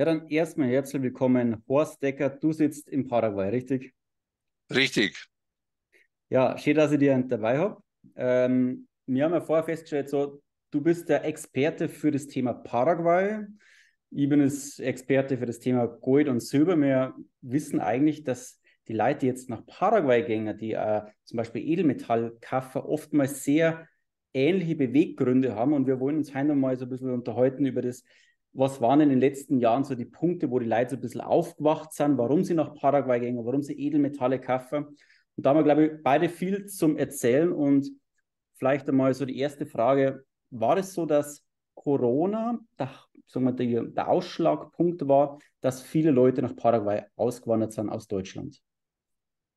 Ja, dann erstmal herzlich willkommen, Horst Decker. Du sitzt in Paraguay, richtig? Richtig. Ja, schön, dass ich dich dabei habe. Ähm, wir haben ja vorher festgestellt, so, du bist der Experte für das Thema Paraguay. Ich bin das Experte für das Thema Gold und Silber. Wir wissen eigentlich, dass die Leute, die jetzt nach Paraguay gehen, die äh, zum Beispiel Edelmetall kaufen, oftmals sehr ähnliche Beweggründe haben. Und wir wollen uns heute mal so ein bisschen unterhalten über das, was waren in den letzten Jahren so die Punkte, wo die Leute so ein bisschen aufgewacht sind, warum sie nach Paraguay gehen, warum sie Edelmetalle kaufen. Und da haben wir, glaube ich, beide viel zum Erzählen. Und vielleicht einmal so die erste Frage: War es so, dass Corona der, sagen wir, der, der Ausschlagpunkt war, dass viele Leute nach Paraguay ausgewandert sind aus Deutschland?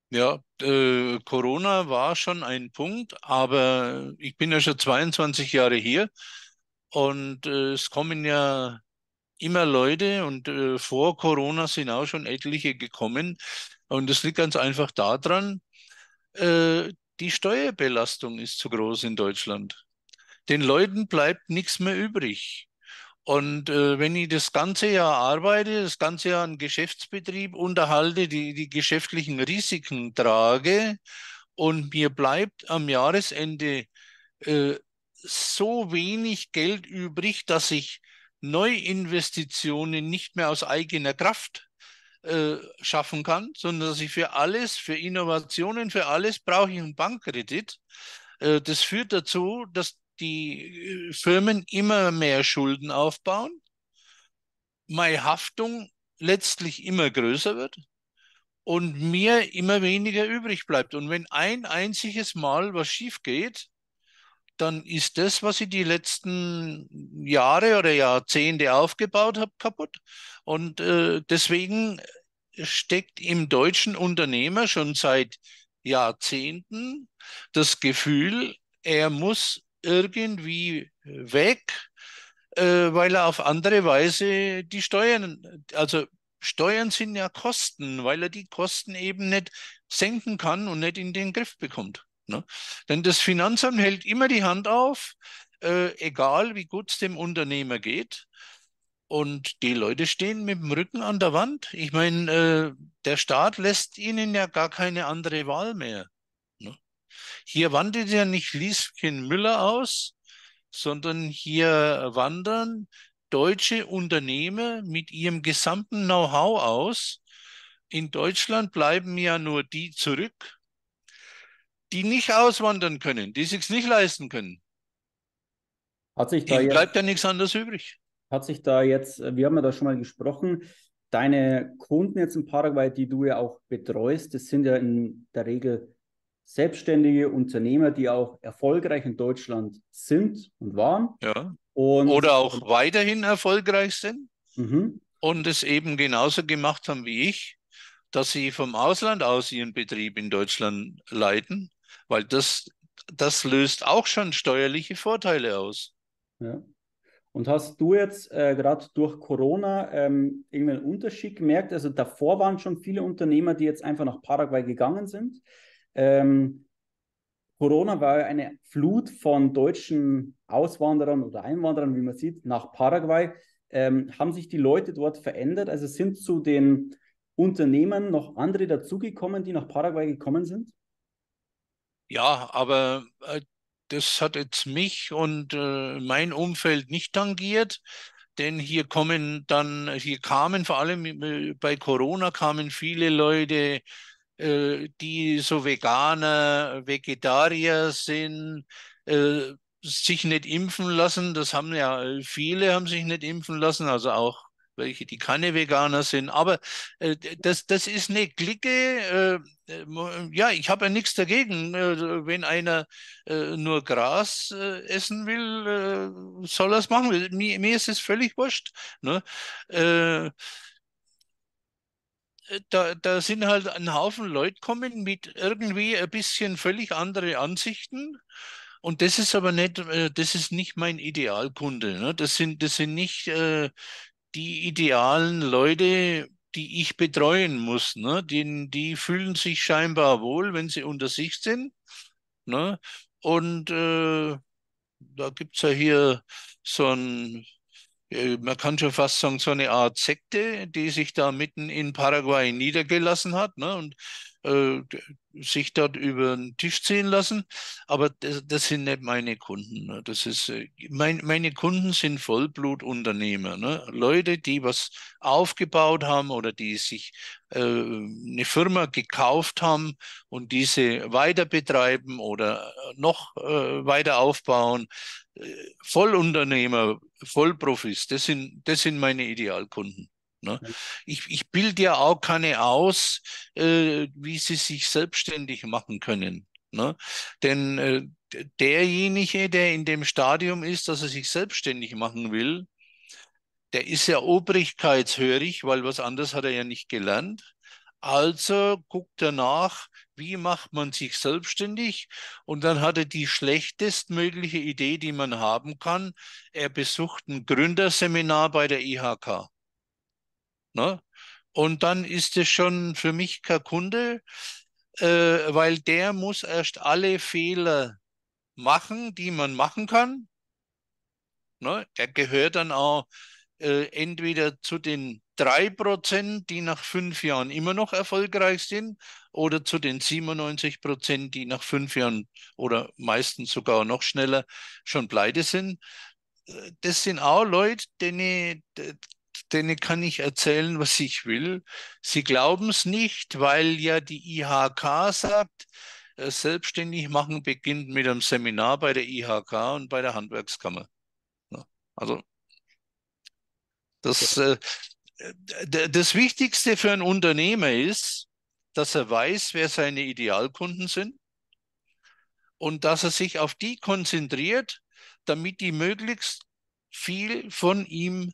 Ja, äh, Corona war schon ein Punkt, aber ich bin ja schon 22 Jahre hier und äh, es kommen ja immer Leute und äh, vor Corona sind auch schon etliche gekommen. Und das liegt ganz einfach daran, äh, die Steuerbelastung ist zu groß in Deutschland. Den Leuten bleibt nichts mehr übrig. Und äh, wenn ich das ganze Jahr arbeite, das ganze Jahr einen Geschäftsbetrieb unterhalte, die, die geschäftlichen Risiken trage und mir bleibt am Jahresende äh, so wenig Geld übrig, dass ich Neuinvestitionen nicht mehr aus eigener Kraft äh, schaffen kann, sondern dass ich für alles, für Innovationen, für alles brauche ich einen Bankkredit. Äh, das führt dazu, dass die äh, Firmen immer mehr Schulden aufbauen, meine Haftung letztlich immer größer wird und mir immer weniger übrig bleibt. Und wenn ein einziges Mal was schief geht, dann ist das, was ich die letzten Jahre oder Jahrzehnte aufgebaut habe, kaputt. Und äh, deswegen steckt im deutschen Unternehmer schon seit Jahrzehnten das Gefühl, er muss irgendwie weg, äh, weil er auf andere Weise die Steuern, also Steuern sind ja Kosten, weil er die Kosten eben nicht senken kann und nicht in den Griff bekommt. Ne? Denn das Finanzamt hält immer die Hand auf, äh, egal wie gut es dem Unternehmer geht. Und die Leute stehen mit dem Rücken an der Wand. Ich meine, äh, der Staat lässt ihnen ja gar keine andere Wahl mehr. Ne? Hier wandert ja nicht Lieschen Müller aus, sondern hier wandern deutsche Unternehmer mit ihrem gesamten Know-how aus. In Deutschland bleiben ja nur die zurück, die nicht auswandern können, die sich nicht leisten können. Hat sich da jetzt, bleibt ja nichts anderes übrig. Hat sich da jetzt, wir haben ja da schon mal gesprochen, deine Kunden jetzt in Paraguay, die du ja auch betreust, das sind ja in der Regel selbstständige Unternehmer, die auch erfolgreich in Deutschland sind und waren. Ja. Und, Oder auch weiterhin erfolgreich sind mhm. und es eben genauso gemacht haben wie ich, dass sie vom Ausland aus ihren Betrieb in Deutschland leiten weil das, das löst auch schon steuerliche Vorteile aus. Ja. Und hast du jetzt äh, gerade durch Corona ähm, irgendeinen Unterschied gemerkt? Also davor waren schon viele Unternehmer, die jetzt einfach nach Paraguay gegangen sind. Ähm, Corona war eine Flut von deutschen Auswanderern oder Einwanderern, wie man sieht, nach Paraguay. Ähm, haben sich die Leute dort verändert? Also sind zu den Unternehmern noch andere dazugekommen, die nach Paraguay gekommen sind? Ja, aber äh, das hat jetzt mich und äh, mein Umfeld nicht tangiert, denn hier kommen dann, hier kamen vor allem äh, bei Corona kamen viele Leute, die so Veganer, Vegetarier sind, sich nicht impfen lassen. Das haben ja viele haben sich nicht impfen lassen, also auch welche, die keine Veganer sind. Aber äh, das, das ist eine Clique. Äh, äh ja, ich habe ja nichts dagegen. Äh, wenn einer äh, nur Gras äh, essen will, soll er es machen. Mir, mir, ist es völlig wurscht. Ne? Da, da sind halt ein Haufen Leute kommen mit irgendwie ein bisschen völlig andere Ansichten. Und das ist aber nicht, das ist nicht mein Idealkunde. Ne? Das sind, das sind nicht äh, die idealen Leute, die ich betreuen muss. Ne? Die, die fühlen sich scheinbar wohl, wenn sie unter sich sind. Ne? Und äh, da gibt es ja hier so ein, äh, man kann schon fast sagen, so eine Art Sekte, die sich da mitten in Paraguay niedergelassen hat ne, und äh, sich dort über den Tisch ziehen lassen. Aber das, das sind nicht meine Kunden. Ne. Das ist, äh, mein, meine Kunden sind Vollblutunternehmer. Ne? Leute, die was aufgebaut haben oder die sich äh, eine Firma gekauft haben und diese weiter betreiben oder noch äh, weiter aufbauen. Vollunternehmer, Vollprofis, das sind, das sind meine Idealkunden. Ne? Ich, ich bilde ja auch keine aus, äh, wie sie sich selbstständig machen können. Ne? Denn äh, derjenige, der in dem Stadium ist, dass er sich selbstständig machen will, der ist ja obrigkeitshörig, weil was anderes hat er ja nicht gelernt. Also guckt er nach, wie macht man sich selbstständig? Und dann hat er die schlechtestmögliche Idee, die man haben kann. Er besucht ein Gründerseminar bei der IHK. Ne? Und dann ist es schon für mich kein Kunde, äh, weil der muss erst alle Fehler machen, die man machen kann. Ne? Er gehört dann auch äh, entweder zu den drei Prozent, die nach fünf Jahren immer noch erfolgreich sind, oder zu den 97 Prozent, die nach fünf Jahren oder meistens sogar noch schneller schon pleite sind. Äh, das sind auch Leute, denen, denen kann ich erzählen, was ich will. Sie glauben es nicht, weil ja die IHK sagt, äh, selbstständig machen beginnt mit einem Seminar bei der IHK und bei der Handwerkskammer. Also das, äh, das Wichtigste für einen Unternehmer ist, dass er weiß, wer seine Idealkunden sind und dass er sich auf die konzentriert, damit die möglichst viel von ihm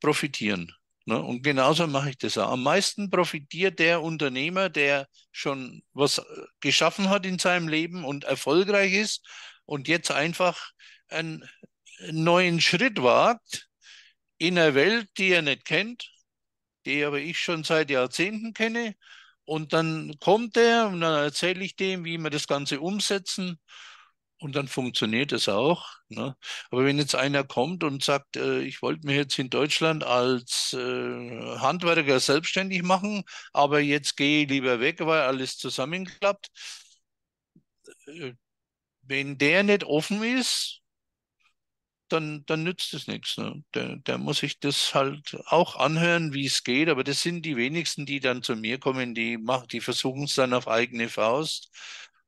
profitieren. Ne? Und genauso mache ich das auch. Am meisten profitiert der Unternehmer, der schon was äh, geschaffen hat in seinem Leben und erfolgreich ist und jetzt einfach einen neuen Schritt wagt in einer Welt, die er nicht kennt, die aber ich schon seit Jahrzehnten kenne. Und dann kommt er und dann erzähle ich dem, wie wir das Ganze umsetzen. Und dann funktioniert es auch. Ne? Aber wenn jetzt einer kommt und sagt, äh, ich wollte mir jetzt in Deutschland als äh, Handwerker selbstständig machen, aber jetzt gehe ich lieber weg, weil alles zusammenklappt. Äh, wenn der nicht offen ist, dann, dann nützt es nichts. Ne? Der, der muss sich das halt auch anhören, wie es geht. Aber das sind die wenigsten, die dann zu mir kommen, die machen, die versuchen es dann auf eigene Faust.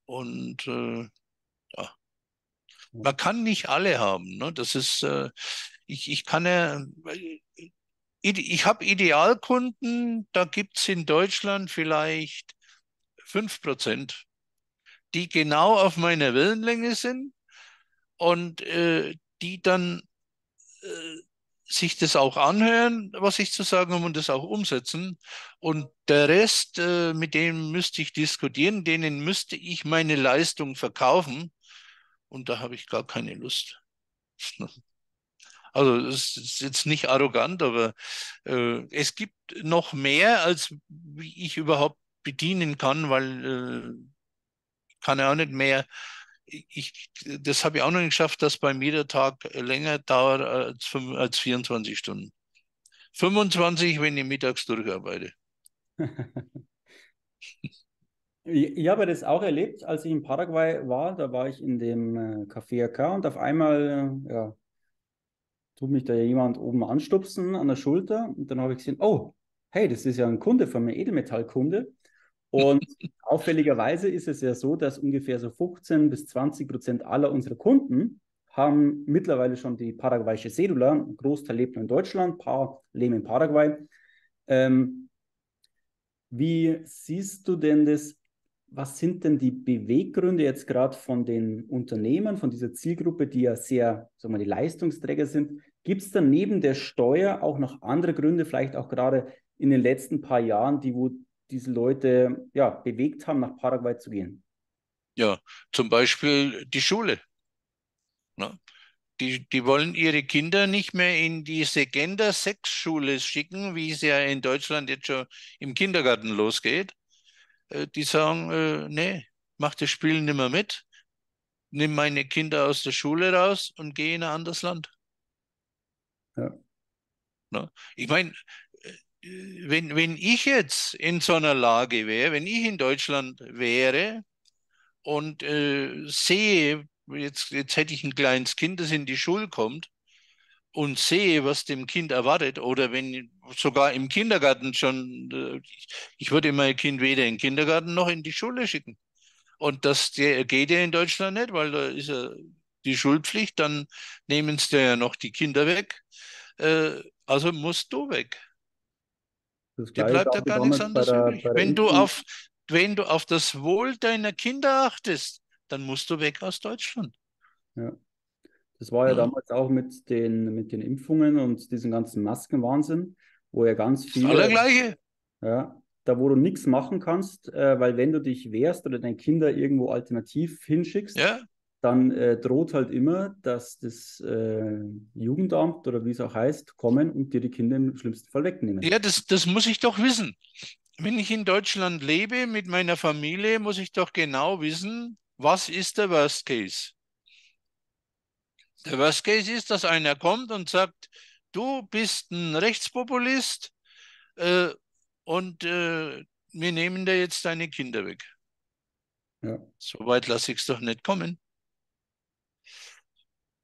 Und äh, ja. Man kann nicht alle haben. Ne? Das ist, äh, ich, ich kann ja, ich habe Idealkunden, da gibt es in Deutschland vielleicht fünf Prozent, die genau auf meiner Wellenlänge sind und äh, die dann äh, sich das auch anhören, was ich zu sagen habe und das auch umsetzen. Und der Rest, äh, mit dem müsste ich diskutieren, denen müsste ich meine Leistung verkaufen. Und da habe ich gar keine Lust. Also es ist jetzt nicht arrogant, aber äh, es gibt noch mehr, als ich überhaupt bedienen kann, weil äh, kann ja auch nicht mehr ich, das habe ich auch noch nicht geschafft, dass bei mir der Tag länger dauert als, als 24 Stunden. 25, wenn ich mittags durcharbeite. ich habe das auch erlebt, als ich in Paraguay war. Da war ich in dem äh, Café AK und auf einmal äh, ja, tut mich da jemand oben anstupsen an der Schulter. Und dann habe ich gesehen, oh, hey, das ist ja ein Kunde von mir, Edelmetallkunde. Und auffälligerweise ist es ja so, dass ungefähr so 15 bis 20 Prozent aller unserer Kunden haben mittlerweile schon die paraguayische Cedula. Ein Großteil lebt nur in Deutschland, ein paar leben in Paraguay. Ähm, wie siehst du denn das? Was sind denn die Beweggründe jetzt gerade von den Unternehmern, von dieser Zielgruppe, die ja sehr, sagen wir, die Leistungsträger sind? Gibt es dann neben der Steuer auch noch andere Gründe, vielleicht auch gerade in den letzten paar Jahren, die wo diese Leute ja, bewegt haben, nach Paraguay zu gehen? Ja, zum Beispiel die Schule. Ne? Die, die wollen ihre Kinder nicht mehr in diese Gender-Sex-Schule schicken, wie es ja in Deutschland jetzt schon im Kindergarten losgeht. Äh, die sagen, äh, nee, mach das Spiel nicht mehr mit, nimm meine Kinder aus der Schule raus und geh in ein anderes Land. Ja. Ne? Ich meine, wenn, wenn ich jetzt in so einer Lage wäre, wenn ich in Deutschland wäre und äh, sehe, jetzt, jetzt hätte ich ein kleines Kind, das in die Schule kommt und sehe, was dem Kind erwartet, oder wenn sogar im Kindergarten schon, äh, ich würde mein Kind weder in den Kindergarten noch in die Schule schicken. Und das geht ja in Deutschland nicht, weil da ist ja die Schulpflicht, dann nehmen sie ja noch die Kinder weg. Äh, also musst du weg. Dir bleibt ja gar nichts anderes der, übrig. Wenn du, auf, wenn du auf das Wohl deiner Kinder achtest, dann musst du weg aus Deutschland. Ja. Das war ja, damals auch mit den, mit den Impfungen und diesem ganzen Maskenwahnsinn, wo ja ganz viele. Das Allergleiche. Ja, da wo du nichts machen kannst, äh, weil wenn du dich wehrst oder deine Kinder irgendwo alternativ hinschickst, ja dann äh, droht halt immer, dass das äh, Jugendamt oder wie es auch heißt, kommen und dir die Kinder im schlimmsten Fall wegnehmen. Ja, das, das muss ich doch wissen. Wenn ich in Deutschland lebe mit meiner Familie, muss ich doch genau wissen, was ist der Worst Case. Der Worst Case ist, dass einer kommt und sagt, du bist ein Rechtspopulist äh, und äh, wir nehmen dir jetzt deine Kinder weg. Ja. So weit lasse ich es doch nicht kommen.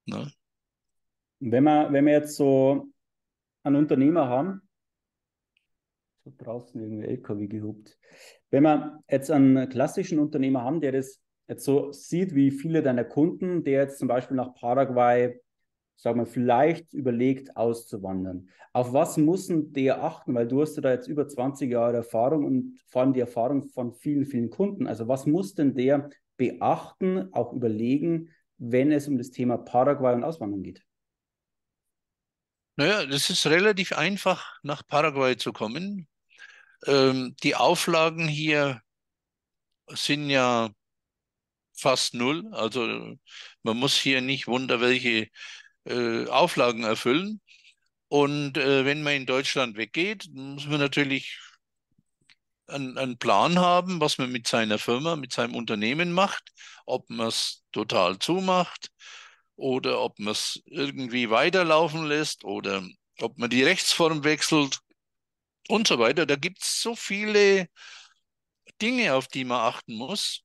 Ne? Wenn, wir, wenn wir jetzt so einen Unternehmer haben, so draußen irgendwie LKW gehupt, wenn wir jetzt einen klassischen Unternehmer haben, der das jetzt so sieht, wie viele deiner Kunden, der jetzt zum Beispiel nach Paraguay, sagen wir, vielleicht überlegt auszuwandern. Auf was muss der achten? Weil du hast ja da jetzt über 20 Jahre Erfahrung und vor allem die Erfahrung von vielen, vielen Kunden. Also was muss denn der beachten, auch überlegen, wenn es um das Thema Paraguay und Auswandern geht? Naja, das ist relativ einfach, nach Paraguay zu kommen. Ähm, die Auflagen hier sind ja fast null. Also man muss hier nicht wunder welche äh, Auflagen erfüllen. Und äh, wenn man in Deutschland weggeht, muss man natürlich einen, einen Plan haben, was man mit seiner Firma, mit seinem Unternehmen macht, ob man es total zumacht oder ob man es irgendwie weiterlaufen lässt oder ob man die Rechtsform wechselt und so weiter. Da gibt es so viele Dinge, auf die man achten muss.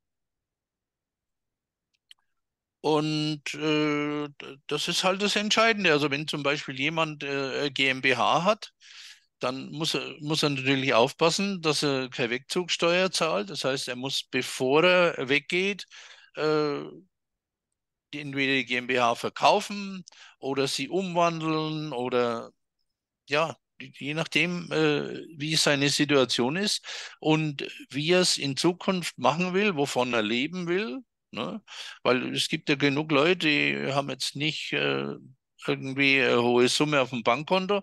Und äh, das ist halt das Entscheidende. Also wenn zum Beispiel jemand äh, GmbH hat, dann muss er, muss er natürlich aufpassen, dass er keine Wegzugsteuer zahlt. Das heißt, er muss, bevor er weggeht, äh, entweder die GmbH verkaufen oder sie umwandeln oder ja, je nachdem, äh, wie seine Situation ist und wie er es in Zukunft machen will, wovon er leben will. Ne? Weil es gibt ja genug Leute, die haben jetzt nicht äh, irgendwie eine hohe Summe auf dem Bankkonto,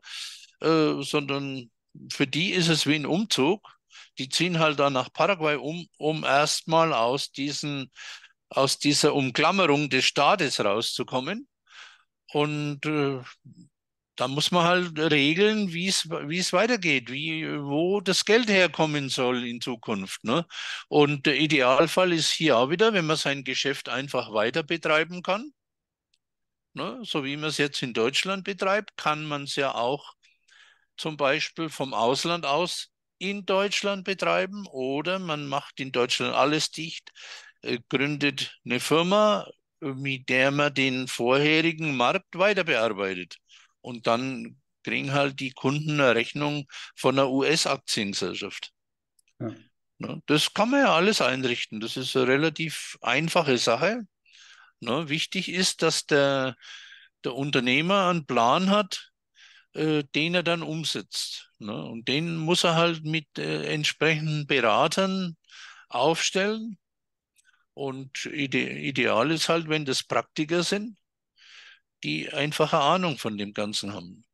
äh, sondern für die ist es wie ein Umzug. Die ziehen halt dann nach Paraguay um, um erstmal aus aus dieser Umklammerung des Staates rauszukommen. Und äh, da muss man halt regeln, wie es weitergeht, wie, wo das Geld herkommen soll in Zukunft. Ne? Und der Idealfall ist hier auch wieder, wenn man sein Geschäft einfach weiter betreiben kann. Ne? So wie man es jetzt in Deutschland betreibt, kann man es ja auch zum Beispiel vom Ausland aus in Deutschland betreiben oder man macht in Deutschland alles dicht, äh, gründet eine Firma, mit der man den vorherigen Markt weiter bearbeitet. Und dann kriegen halt die Kunden eine Rechnung von einer US-Aktiengesellschaft. Ja. Ne, das kann man ja alles einrichten. Das ist eine relativ einfache Sache. Ne, wichtig ist, dass der, der Unternehmer einen Plan hat, äh, den er dann umsetzt. Ne? Und den muss er halt mit äh, entsprechenden Beratern aufstellen. Und ide ideal ist halt, wenn das Praktiker sind, die einfache Ahnung von dem Ganzen haben.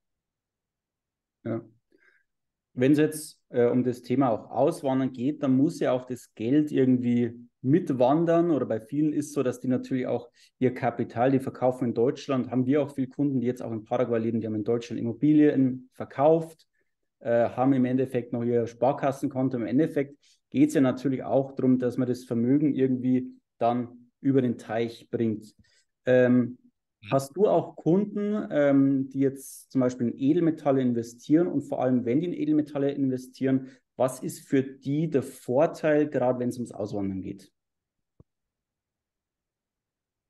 Ja. Wenn es jetzt äh, um das Thema auch Auswandern geht, dann muss ja auch das Geld irgendwie mitwandern oder bei vielen ist so, dass die natürlich auch ihr Kapital, die verkaufen in Deutschland, haben wir auch viele Kunden, die jetzt auch in Paraguay leben, die haben in Deutschland Immobilien verkauft, äh, haben im Endeffekt noch ihr Sparkassenkonto. Im Endeffekt geht es ja natürlich auch darum, dass man das Vermögen irgendwie dann über den Teich bringt. Ähm, Hast du auch Kunden, ähm, die jetzt zum Beispiel in Edelmetalle investieren und vor allem, wenn die in Edelmetalle investieren, was ist für die der Vorteil, gerade wenn es ums Auswandern geht?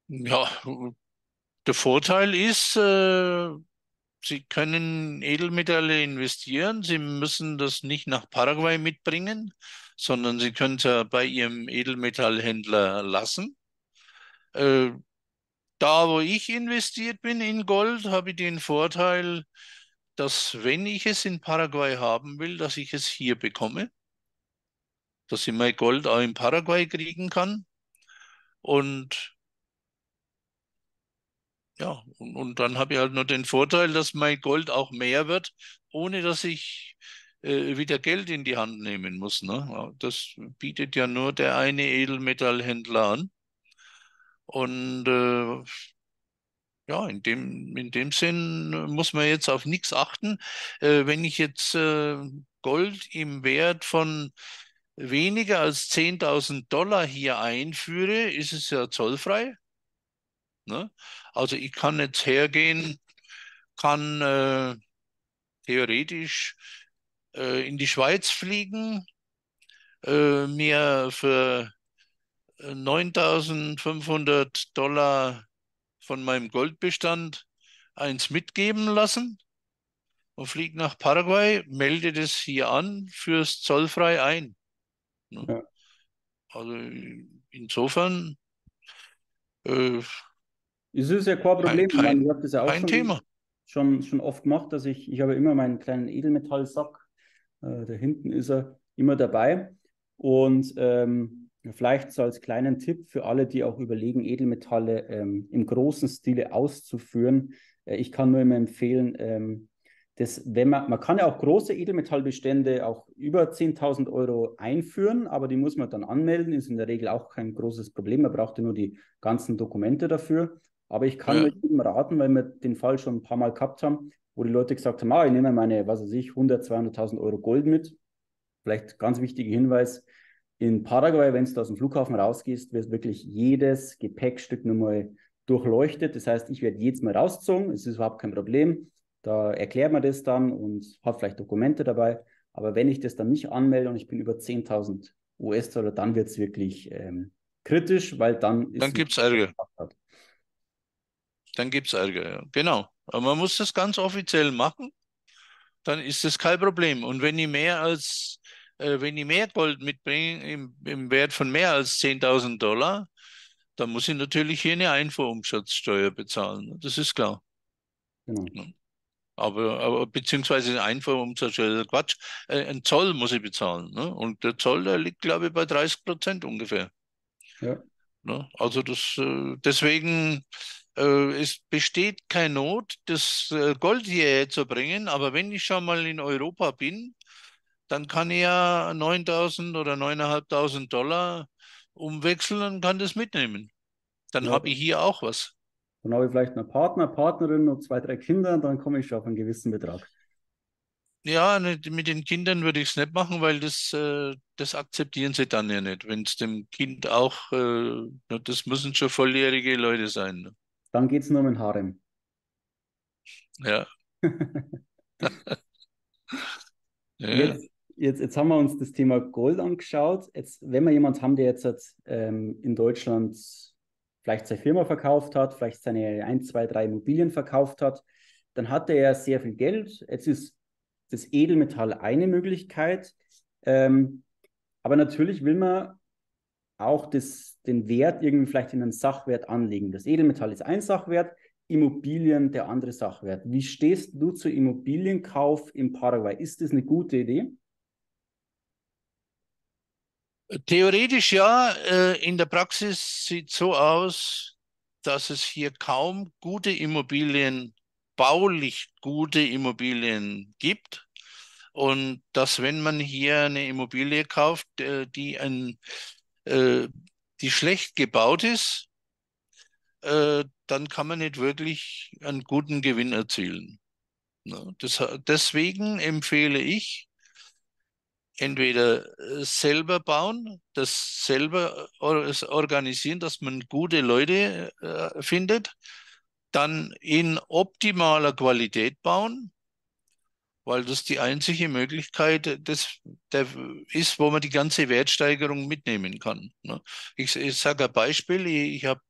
Ja, der Vorteil ist, äh, Sie können Edelmetalle investieren. Sie müssen das nicht nach Paraguay mitbringen, sondern Sie können es ja bei Ihrem Edelmetallhändler lassen. Äh, da, wo ich investiert bin in Gold, habe ich den Vorteil, dass wenn ich es in Paraguay haben will, dass ich es hier bekomme, dass ich mein Gold auch in Paraguay kriegen kann. Und ja, und, und dann habe ich halt nur den Vorteil, dass mein Gold auch mehr wird, ohne dass ich äh, wieder Geld in die Hand nehmen muss. Ne? Das bietet ja nur der eine Edelmetallhändler an. Und äh, ja, in dem, in dem Sinn muss man jetzt auf nichts achten. Äh, wenn ich jetzt äh, Gold im Wert von weniger als 10.000 Dollar hier einführe, ist es ja zollfrei. Ne? Also ich kann jetzt hergehen, kann äh, theoretisch äh, in die Schweiz fliegen, äh, mir für 9.500 Dollar von meinem Goldbestand eins mitgeben lassen und fliege nach Paraguay, melde das hier an, fürs zollfrei ein. Ne? Ja. Also insofern äh, es ist ja kein Problem. Kein, kein, ich habe das ja auch schon, Thema. Schon, schon oft gemacht, dass ich, ich habe immer meinen kleinen Edelmetallsack, äh, da hinten ist er immer dabei. Und ähm, Vielleicht so als kleinen Tipp für alle, die auch überlegen, Edelmetalle ähm, im großen Stile auszuführen. Äh, ich kann nur immer empfehlen, ähm, dass wenn man, man kann ja auch große Edelmetallbestände auch über 10.000 Euro einführen, aber die muss man dann anmelden, ist in der Regel auch kein großes Problem. Man braucht ja nur die ganzen Dokumente dafür. Aber ich kann ja. jedem raten, weil wir den Fall schon ein paar Mal gehabt haben, wo die Leute gesagt haben, ah, ich nehme meine, was weiß ich, 100, 200.000 Euro Gold mit. Vielleicht ganz wichtiger Hinweis, in Paraguay, wenn du aus dem Flughafen rausgehst, wird wirklich jedes Gepäckstück nochmal durchleuchtet. Das heißt, ich werde jedes Mal rausgezogen, es ist überhaupt kein Problem. Da erklärt man das dann und hat vielleicht Dokumente dabei. Aber wenn ich das dann nicht anmelde und ich bin über 10.000 US-Dollar, dann wird es wirklich ähm, kritisch, weil dann ist. Dann gibt es Ärger. Dann gibt es Ärger, ja. Genau. Aber man muss das ganz offiziell machen. Dann ist das kein Problem. Und wenn ich mehr als äh, wenn ich mehr Gold mitbringe im, im Wert von mehr als 10.000 Dollar, dann muss ich natürlich hier eine Einfuhrumsatzsteuer bezahlen. Das ist klar. Genau. Aber, aber beziehungsweise eine Einfuhrumsatzsteuer, Quatsch, äh, ein Zoll muss ich bezahlen. Ne? Und der Zoll, der liegt, glaube ich, bei 30 Prozent ungefähr. Ja. Ne? Also das, äh, deswegen äh, es besteht keine Not, das äh, Gold hierher zu bringen, aber wenn ich schon mal in Europa bin, dann kann ich ja 9.000 oder 9.500 Dollar umwechseln und kann das mitnehmen. Dann ja. habe ich hier auch was. Dann habe ich vielleicht einen Partner, Partnerin und zwei, drei Kinder und dann komme ich schon auf einen gewissen Betrag. Ja, mit den Kindern würde ich es nicht machen, weil das, äh, das akzeptieren sie dann ja nicht. Wenn es dem Kind auch, äh, das müssen schon volljährige Leute sein. Ne? Dann geht es nur um den Harem. Ja. ja. Jetzt, jetzt, jetzt haben wir uns das Thema Gold angeschaut. Jetzt, wenn wir jemanden haben, der jetzt ähm, in Deutschland vielleicht seine Firma verkauft hat, vielleicht seine ein, zwei, drei Immobilien verkauft hat, dann hat er ja sehr viel Geld. Jetzt ist das Edelmetall eine Möglichkeit. Ähm, aber natürlich will man auch das, den Wert irgendwie vielleicht in einen Sachwert anlegen. Das Edelmetall ist ein Sachwert, Immobilien der andere Sachwert. Wie stehst du zu Immobilienkauf in Paraguay? Ist das eine gute Idee? Theoretisch ja, äh, in der Praxis sieht so aus, dass es hier kaum gute Immobilien, baulich gute Immobilien gibt. Und dass wenn man hier eine Immobilie kauft, äh, die, ein, äh, die schlecht gebaut ist, dann kann man nicht wirklich einen guten Gewinn erzielen. Ne, deswegen empfehle ich, entweder äh, selber bauen, das selber organisieren, dass man gute Leute äh, findet, dann in optimaler Qualität bauen, weil das die einzige Möglichkeit des, der ist, wo man die ganze Wertsteigerung mitnehmen kann. Ne? Ich, ich sage ein Beispiel, ich, ich habe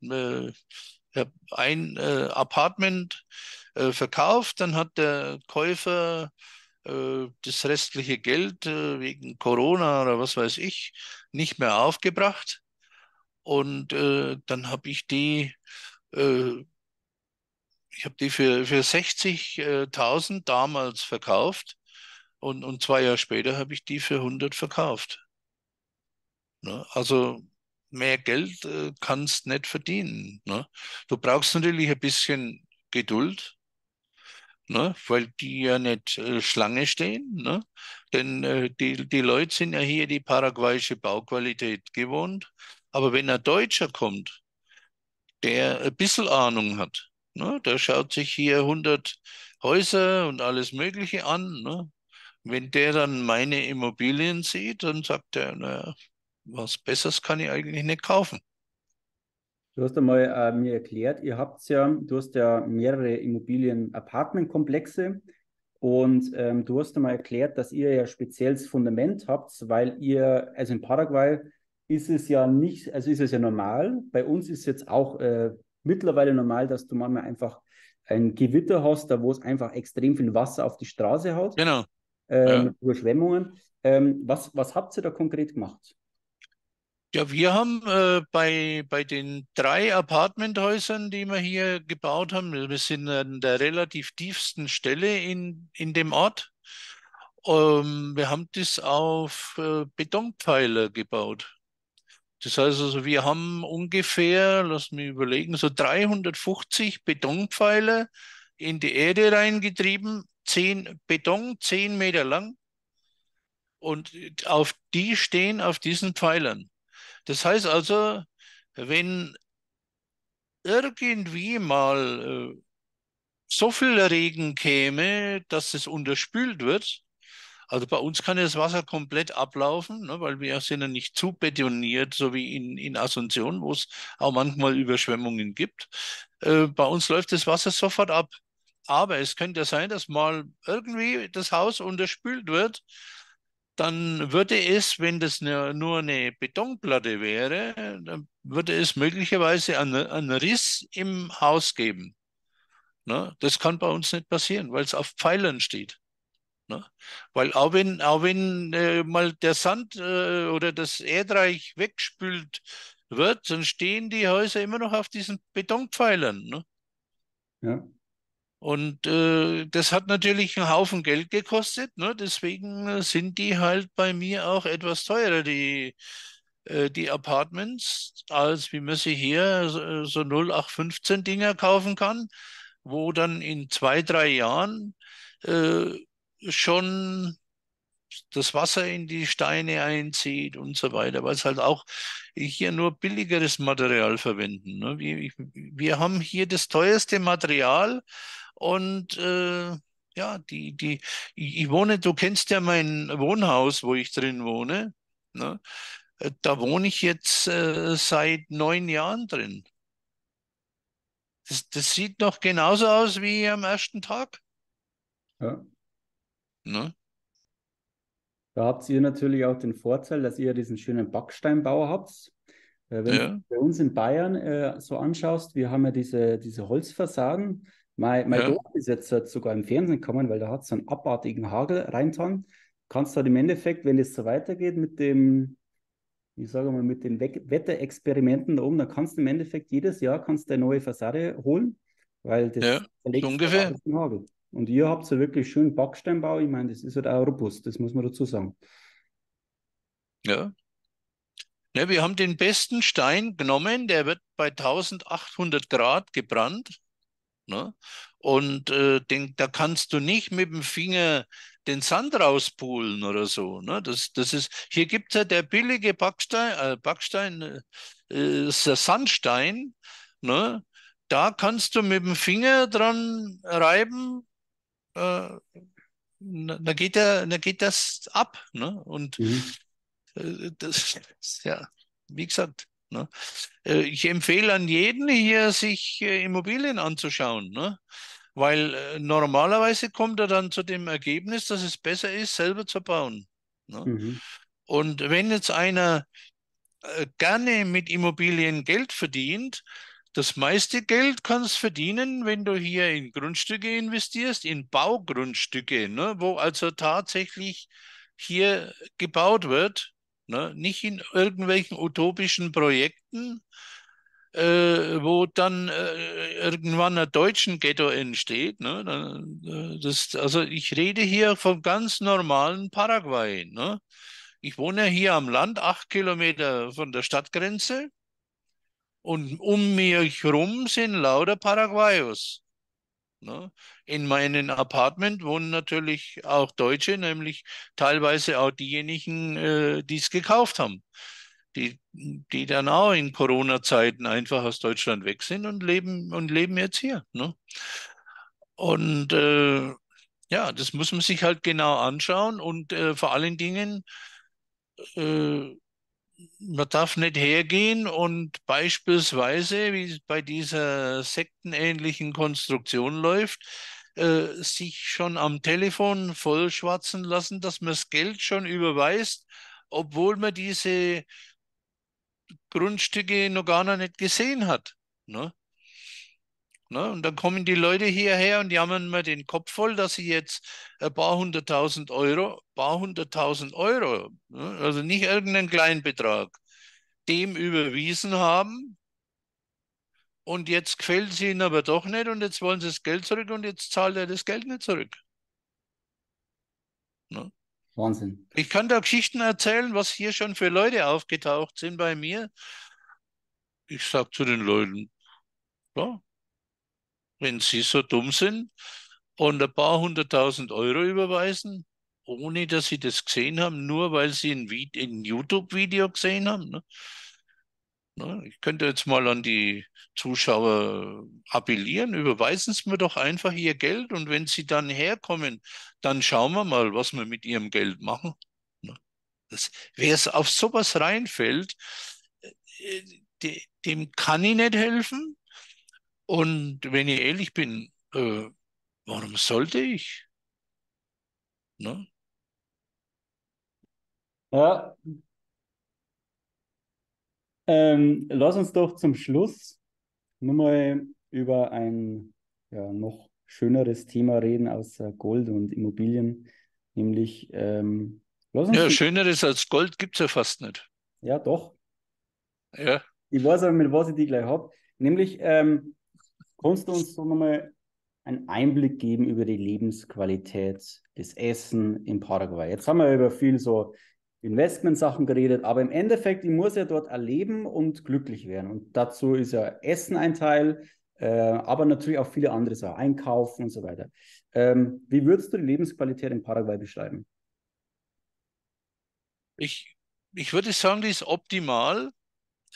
äh, hab ein äh, Apartment äh, verkauft, dann hat der Käufer das restliche Geld äh, wegen Corona oder was weiß ich nicht mehr aufgebracht. Und äh, dann habe ich die ich habe die für, für 60.000 damals verkauft und, und zwei Jahre später habe ich die für 100 verkauft. Ne? Also mehr Geld äh, kannst nicht verdienen. Ne? Du brauchst natürlich ein bisschen Geduld, ne? weil die ja nicht äh, Schlange stehen. Ne? Denn äh, die, die Leute sind ja hier die paraguayische Bauqualität gewohnt. Aber wenn ein Deutscher kommt, der ein bisschen Ahnung hat, Ne? Der schaut sich hier 100 Häuser und alles Mögliche an. Ne? Wenn der dann meine Immobilien sieht, dann sagt er, naja, was Besseres kann ich eigentlich nicht kaufen. Du hast einmal äh, mir erklärt, ihr habt ja, du hast ja mehrere Immobilien-Apartmentkomplexe und ähm, du hast einmal erklärt, dass ihr ja spezielles Fundament habt, weil ihr, also in Paraguay ist es ja nicht, also ist es ja normal. Bei uns ist jetzt auch äh, mittlerweile normal, dass du manchmal einfach ein Gewitter hast, da wo es einfach extrem viel Wasser auf die Straße haut. Genau. Ähm, ja. Überschwemmungen. Ähm, was, was habt ihr da konkret gemacht? Ja, wir haben äh, bei, bei den drei Apartmenthäusern, die wir hier gebaut haben, wir sind an der relativ tiefsten Stelle in, in dem Ort. Ähm, wir haben das auf äh, Betonpfeiler gebaut. Das heißt also, wir haben ungefähr, lass mich überlegen, so 350 Betonpfeiler in die Erde reingetrieben, zehn Beton, zehn Meter lang. Und auf die stehen auf diesen Pfeilern. Das heißt also, wenn irgendwie mal äh, so viel Regen käme, dass es unterspült wird, also bei uns kann das Wasser komplett ablaufen, ne, weil wir sind ja nicht zu betoniert, so wie in, in Asunción, wo es auch manchmal Überschwemmungen gibt. Äh, bei uns läuft das Wasser sofort ab. Aber es könnte sein, dass mal irgendwie das Haus unterspült wird. Dann würde es, wenn das eine, nur eine Betonplatte wäre, dann würde es möglicherweise einen, einen Riss im Haus geben. Ne? Das kann bei uns nicht passieren, weil es auf Pfeilern steht. Ne? Weil auch wenn, auch wenn äh, mal der Sand äh, oder das Erdreich wegspült wird, dann stehen die Häuser immer noch auf diesen Betonpfeilern. Ne? Ja. Und äh, das hat natürlich einen Haufen Geld gekostet. Ne? Deswegen sind die halt bei mir auch etwas teurer, die, äh, die Apartments, als wie man sie hier so, so 0815 Dinger kaufen kann, wo dann in zwei, drei Jahren äh, schon das Wasser in die Steine einzieht und so weiter, weil es halt auch hier nur billigeres Material verwenden. Ne? Wir, wir haben hier das teuerste Material und äh, ja, die, die, ich wohne, du kennst ja mein Wohnhaus, wo ich drin wohne. Ne? Äh, da wohne ich jetzt äh, seit neun Jahren drin. Das, das sieht noch genauso aus wie am ersten Tag. Ja. Ne? Da habt ihr natürlich auch den Vorteil, dass ihr diesen schönen Backsteinbau habt. Äh, wenn ja. du bei uns in Bayern äh, so anschaust, wir haben ja diese, diese Holzfassaden. Mein, mein ja. Dorf ist jetzt sogar im Fernsehen gekommen, weil da hat so einen abartigen Hagel reintan. Kannst halt im Endeffekt, wenn es so weitergeht mit dem, ich sage mal, mit den We Wetterexperimenten da oben, dann kannst du im Endeffekt jedes Jahr kannst du eine neue Fassade holen, weil das ja, so ungefähr. Hagel. Und ihr habt so wirklich schön Backsteinbau. Ich meine, das ist halt auch robust, das muss man dazu sagen. Ja. ja. Wir haben den besten Stein genommen, der wird bei 1800 Grad gebrannt. Ne? Und äh, den, da kannst du nicht mit dem Finger den Sand rauspulen oder so. Ne? Das, das ist, hier gibt es ja der billige Backstein, äh, Backstein äh, ist der Sandstein. Ne? Da kannst du mit dem Finger dran reiben äh, da geht der, da geht das ab. Ne? Und mhm. äh, das, ja, wie gesagt, ne? Äh, ich empfehle an jeden hier, sich äh, Immobilien anzuschauen, ne? weil äh, normalerweise kommt er dann zu dem Ergebnis, dass es besser ist, selber zu bauen. Ne? Mhm. Und wenn jetzt einer gerne mit Immobilien Geld verdient, das meiste Geld kannst du verdienen, wenn du hier in Grundstücke investierst, in Baugrundstücke, ne, wo also tatsächlich hier gebaut wird, ne, nicht in irgendwelchen utopischen Projekten, äh, wo dann äh, irgendwann ein deutschen Ghetto entsteht. Ne, äh, das, also ich rede hier vom ganz normalen Paraguay. Ne. Ich wohne hier am Land, acht Kilometer von der Stadtgrenze. Und um mich herum sind lauter Paraguayos. Ne? In meinem Apartment wohnen natürlich auch Deutsche, nämlich teilweise auch diejenigen, äh, die es gekauft haben, die, die dann auch in Corona-Zeiten einfach aus Deutschland weg sind und leben und leben jetzt hier. Ne? Und äh, ja, das muss man sich halt genau anschauen und äh, vor allen Dingen äh, man darf nicht hergehen und beispielsweise, wie es bei dieser sektenähnlichen Konstruktion läuft, äh, sich schon am Telefon vollschwatzen lassen, dass man das Geld schon überweist, obwohl man diese Grundstücke noch gar noch nicht gesehen hat. Ne? Ne? Und dann kommen die Leute hierher und jammern mir den Kopf voll, dass sie jetzt ein paar hunderttausend Euro, paar hunderttausend Euro, ne? also nicht irgendeinen kleinen Betrag, dem überwiesen haben. Und jetzt gefällt es ihnen aber doch nicht und jetzt wollen sie das Geld zurück und jetzt zahlt er das Geld nicht zurück. Ne? Wahnsinn. Ich kann da Geschichten erzählen, was hier schon für Leute aufgetaucht sind bei mir. Ich sage zu den Leuten, ja, wenn Sie so dumm sind und ein paar hunderttausend Euro überweisen, ohne dass Sie das gesehen haben, nur weil Sie ein, ein YouTube-Video gesehen haben. Ne? Ne? Ich könnte jetzt mal an die Zuschauer appellieren, überweisen Sie mir doch einfach Ihr Geld und wenn Sie dann herkommen, dann schauen wir mal, was wir mit Ihrem Geld machen. Ne? Wer es auf sowas reinfällt, äh, dem kann ich nicht helfen und wenn ich ehrlich bin, äh, warum sollte ich? Ne? Ja. Ähm, lass uns doch zum Schluss nochmal über ein ja, noch schöneres Thema reden außer Gold und Immobilien, nämlich ähm, ja, schöneres als Gold gibt es ja fast nicht. Ja, doch. Ja. Ich weiß aber, mit was ich die gleich habe. Nämlich, ähm, Kannst du uns so nochmal einen Einblick geben über die Lebensqualität des Essen in Paraguay? Jetzt haben wir über viel so Investmentsachen geredet, aber im Endeffekt, ich muss ja dort erleben und glücklich werden. Und dazu ist ja Essen ein Teil, äh, aber natürlich auch viele andere Sachen, Einkaufen und so weiter. Ähm, wie würdest du die Lebensqualität in Paraguay beschreiben? Ich, ich würde sagen, die ist optimal.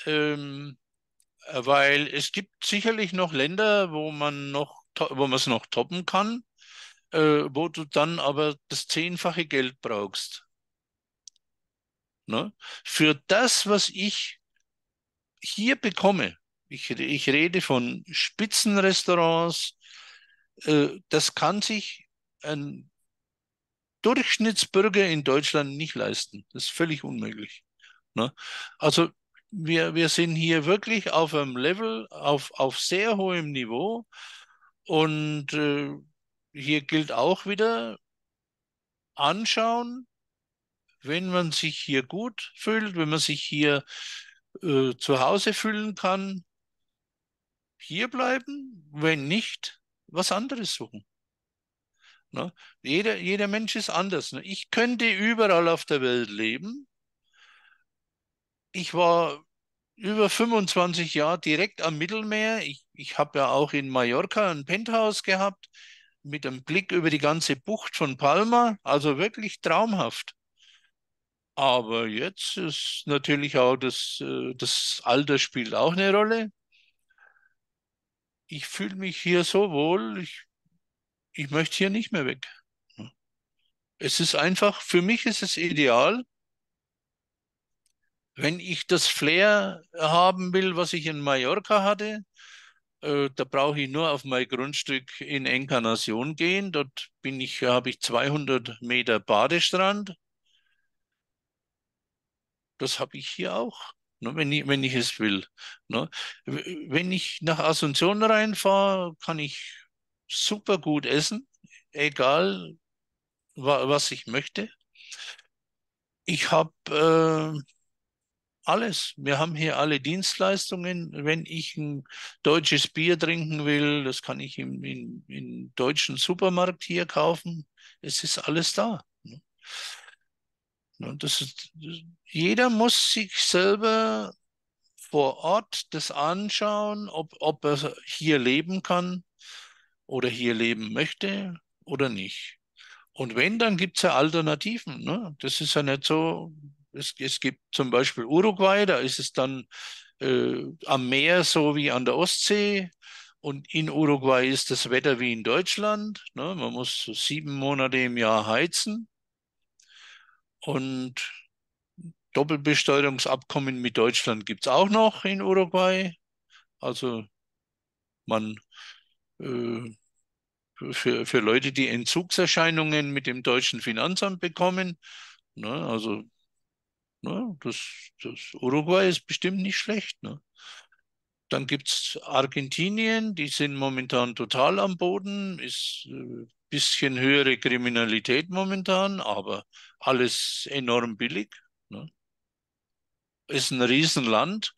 Ähm, weil es gibt sicherlich noch Länder, wo man noch, wo man es noch toppen kann, äh, wo du dann aber das zehnfache Geld brauchst. Ne? Für das, was ich hier bekomme, ich, ich rede von Spitzenrestaurants, äh, das kann sich ein Durchschnittsbürger in Deutschland nicht leisten. Das ist völlig unmöglich. Ne? Also wir, wir sind hier wirklich auf einem Level, auf, auf sehr hohem Niveau. Und äh, hier gilt auch wieder, anschauen, wenn man sich hier gut fühlt, wenn man sich hier äh, zu Hause fühlen kann, hier bleiben, wenn nicht, was anderes suchen. Ne? Jeder, jeder Mensch ist anders. Ne? Ich könnte überall auf der Welt leben, ich war über 25 Jahre direkt am Mittelmeer. Ich, ich habe ja auch in Mallorca ein Penthouse gehabt mit einem Blick über die ganze Bucht von Palma. Also wirklich traumhaft. Aber jetzt ist natürlich auch das, äh, das Alter spielt auch eine Rolle. Ich fühle mich hier so wohl, ich, ich möchte hier nicht mehr weg. Es ist einfach, für mich ist es ideal, wenn ich das Flair haben will, was ich in Mallorca hatte, äh, da brauche ich nur auf mein Grundstück in Encarnacion gehen. Dort bin ich, habe ich 200 Meter Badestrand. Das habe ich hier auch, ne, wenn, ich, wenn ich es will. Ne. Wenn ich nach Asunción reinfahre, kann ich super gut essen, egal wa was ich möchte. Ich habe äh, alles. Wir haben hier alle Dienstleistungen. Wenn ich ein deutsches Bier trinken will, das kann ich im, in, in deutschen Supermarkt hier kaufen. Es ist alles da. Ne? Das ist, jeder muss sich selber vor Ort das anschauen, ob, ob er hier leben kann oder hier leben möchte oder nicht. Und wenn, dann gibt es ja Alternativen. Ne? Das ist ja nicht so, es, es gibt zum Beispiel Uruguay, da ist es dann äh, am Meer so wie an der Ostsee. Und in Uruguay ist das Wetter wie in Deutschland. Ne? Man muss so sieben Monate im Jahr heizen. Und Doppelbesteuerungsabkommen mit Deutschland gibt es auch noch in Uruguay. Also man äh, für, für Leute, die Entzugserscheinungen mit dem deutschen Finanzamt bekommen, ne, also Ne? Das, das Uruguay ist bestimmt nicht schlecht. Ne? Dann gibt es Argentinien, die sind momentan total am Boden, ist ein äh, bisschen höhere Kriminalität momentan, aber alles enorm billig. Ne? Ist ein Riesenland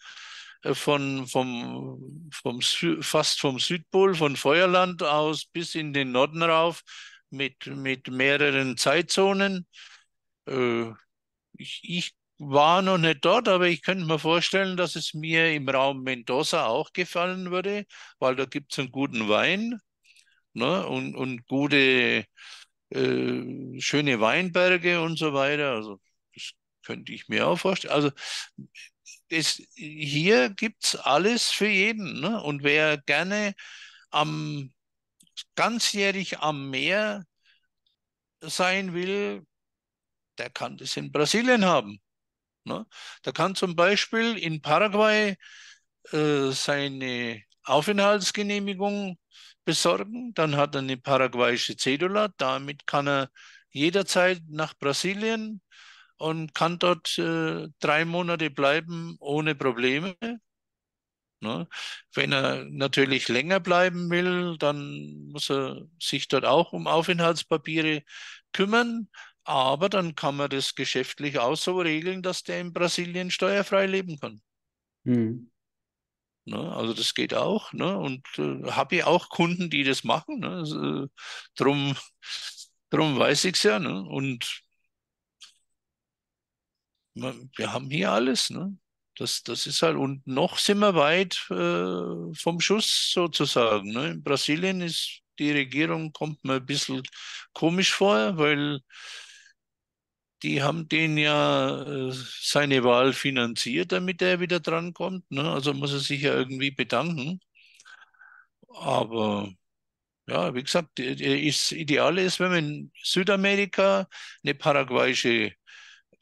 äh, von, vom, vom fast vom Südpol, von Feuerland aus bis in den Norden rauf mit, mit mehreren Zeitzonen. Äh, ich, ich war noch nicht dort, aber ich könnte mir vorstellen, dass es mir im Raum Mendoza auch gefallen würde, weil da gibt es einen guten Wein ne, und, und gute, äh, schöne Weinberge und so weiter. Also das könnte ich mir auch vorstellen. Also das, hier gibt es alles für jeden. Ne? Und wer gerne am ganzjährig am Meer sein will, der kann das in Brasilien haben. Ne? Da kann zum Beispiel in Paraguay äh, seine Aufenthaltsgenehmigung besorgen, dann hat er eine paraguayische Cedula, damit kann er jederzeit nach Brasilien und kann dort äh, drei Monate bleiben ohne Probleme. Ne? Wenn er natürlich länger bleiben will, dann muss er sich dort auch um Aufenthaltspapiere kümmern. Aber dann kann man das geschäftlich auch so regeln, dass der in Brasilien steuerfrei leben kann. Mhm. Ne, also das geht auch. Ne? Und äh, habe ich auch Kunden, die das machen. Ne? Also, drum, drum weiß ich es ja. Ne? Und man, wir haben hier alles. Ne? Das, das ist halt, und noch sind wir weit äh, vom Schuss sozusagen. Ne? In Brasilien ist die Regierung, kommt mir ein bisschen komisch vor, weil die haben den ja äh, seine Wahl finanziert, damit er wieder drankommt. Ne? Also muss er sich ja irgendwie bedanken. Aber ja, wie gesagt, das Ideale ist, wenn man in Südamerika eine paraguayische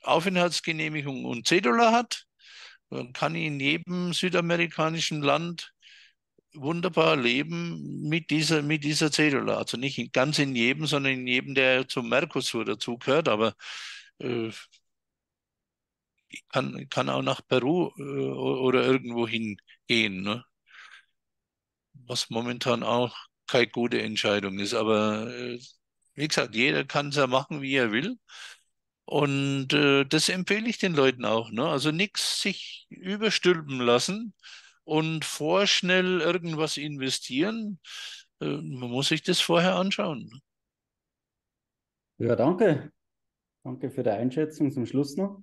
Aufenthaltsgenehmigung und Cedula hat, dann kann in jedem südamerikanischen Land wunderbar leben mit dieser, mit dieser Cedula. Also nicht ganz in jedem, sondern in jedem, der zum Mercosur dazugehört. Aber äh, kann, kann auch nach Peru äh, oder irgendwo hingehen, ne? was momentan auch keine gute Entscheidung ist. Aber äh, wie gesagt, jeder kann es ja machen, wie er will. Und äh, das empfehle ich den Leuten auch. Ne? Also nichts sich überstülpen lassen und vorschnell irgendwas investieren. Äh, man muss sich das vorher anschauen. Ne? Ja, danke. Danke für die Einschätzung zum Schluss noch.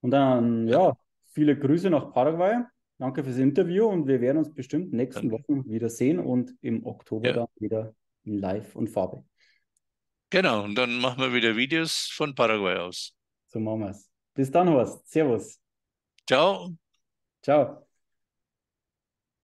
Und dann, ja, viele Grüße nach Paraguay. Danke fürs Interview und wir werden uns bestimmt nächsten. Wochen wieder sehen und im Oktober ja. dann wieder in Live und Farbe. Genau, und dann machen wir wieder Videos von Paraguay aus. So machen wir es. Bis dann, Horst. Servus. Ciao. Ciao.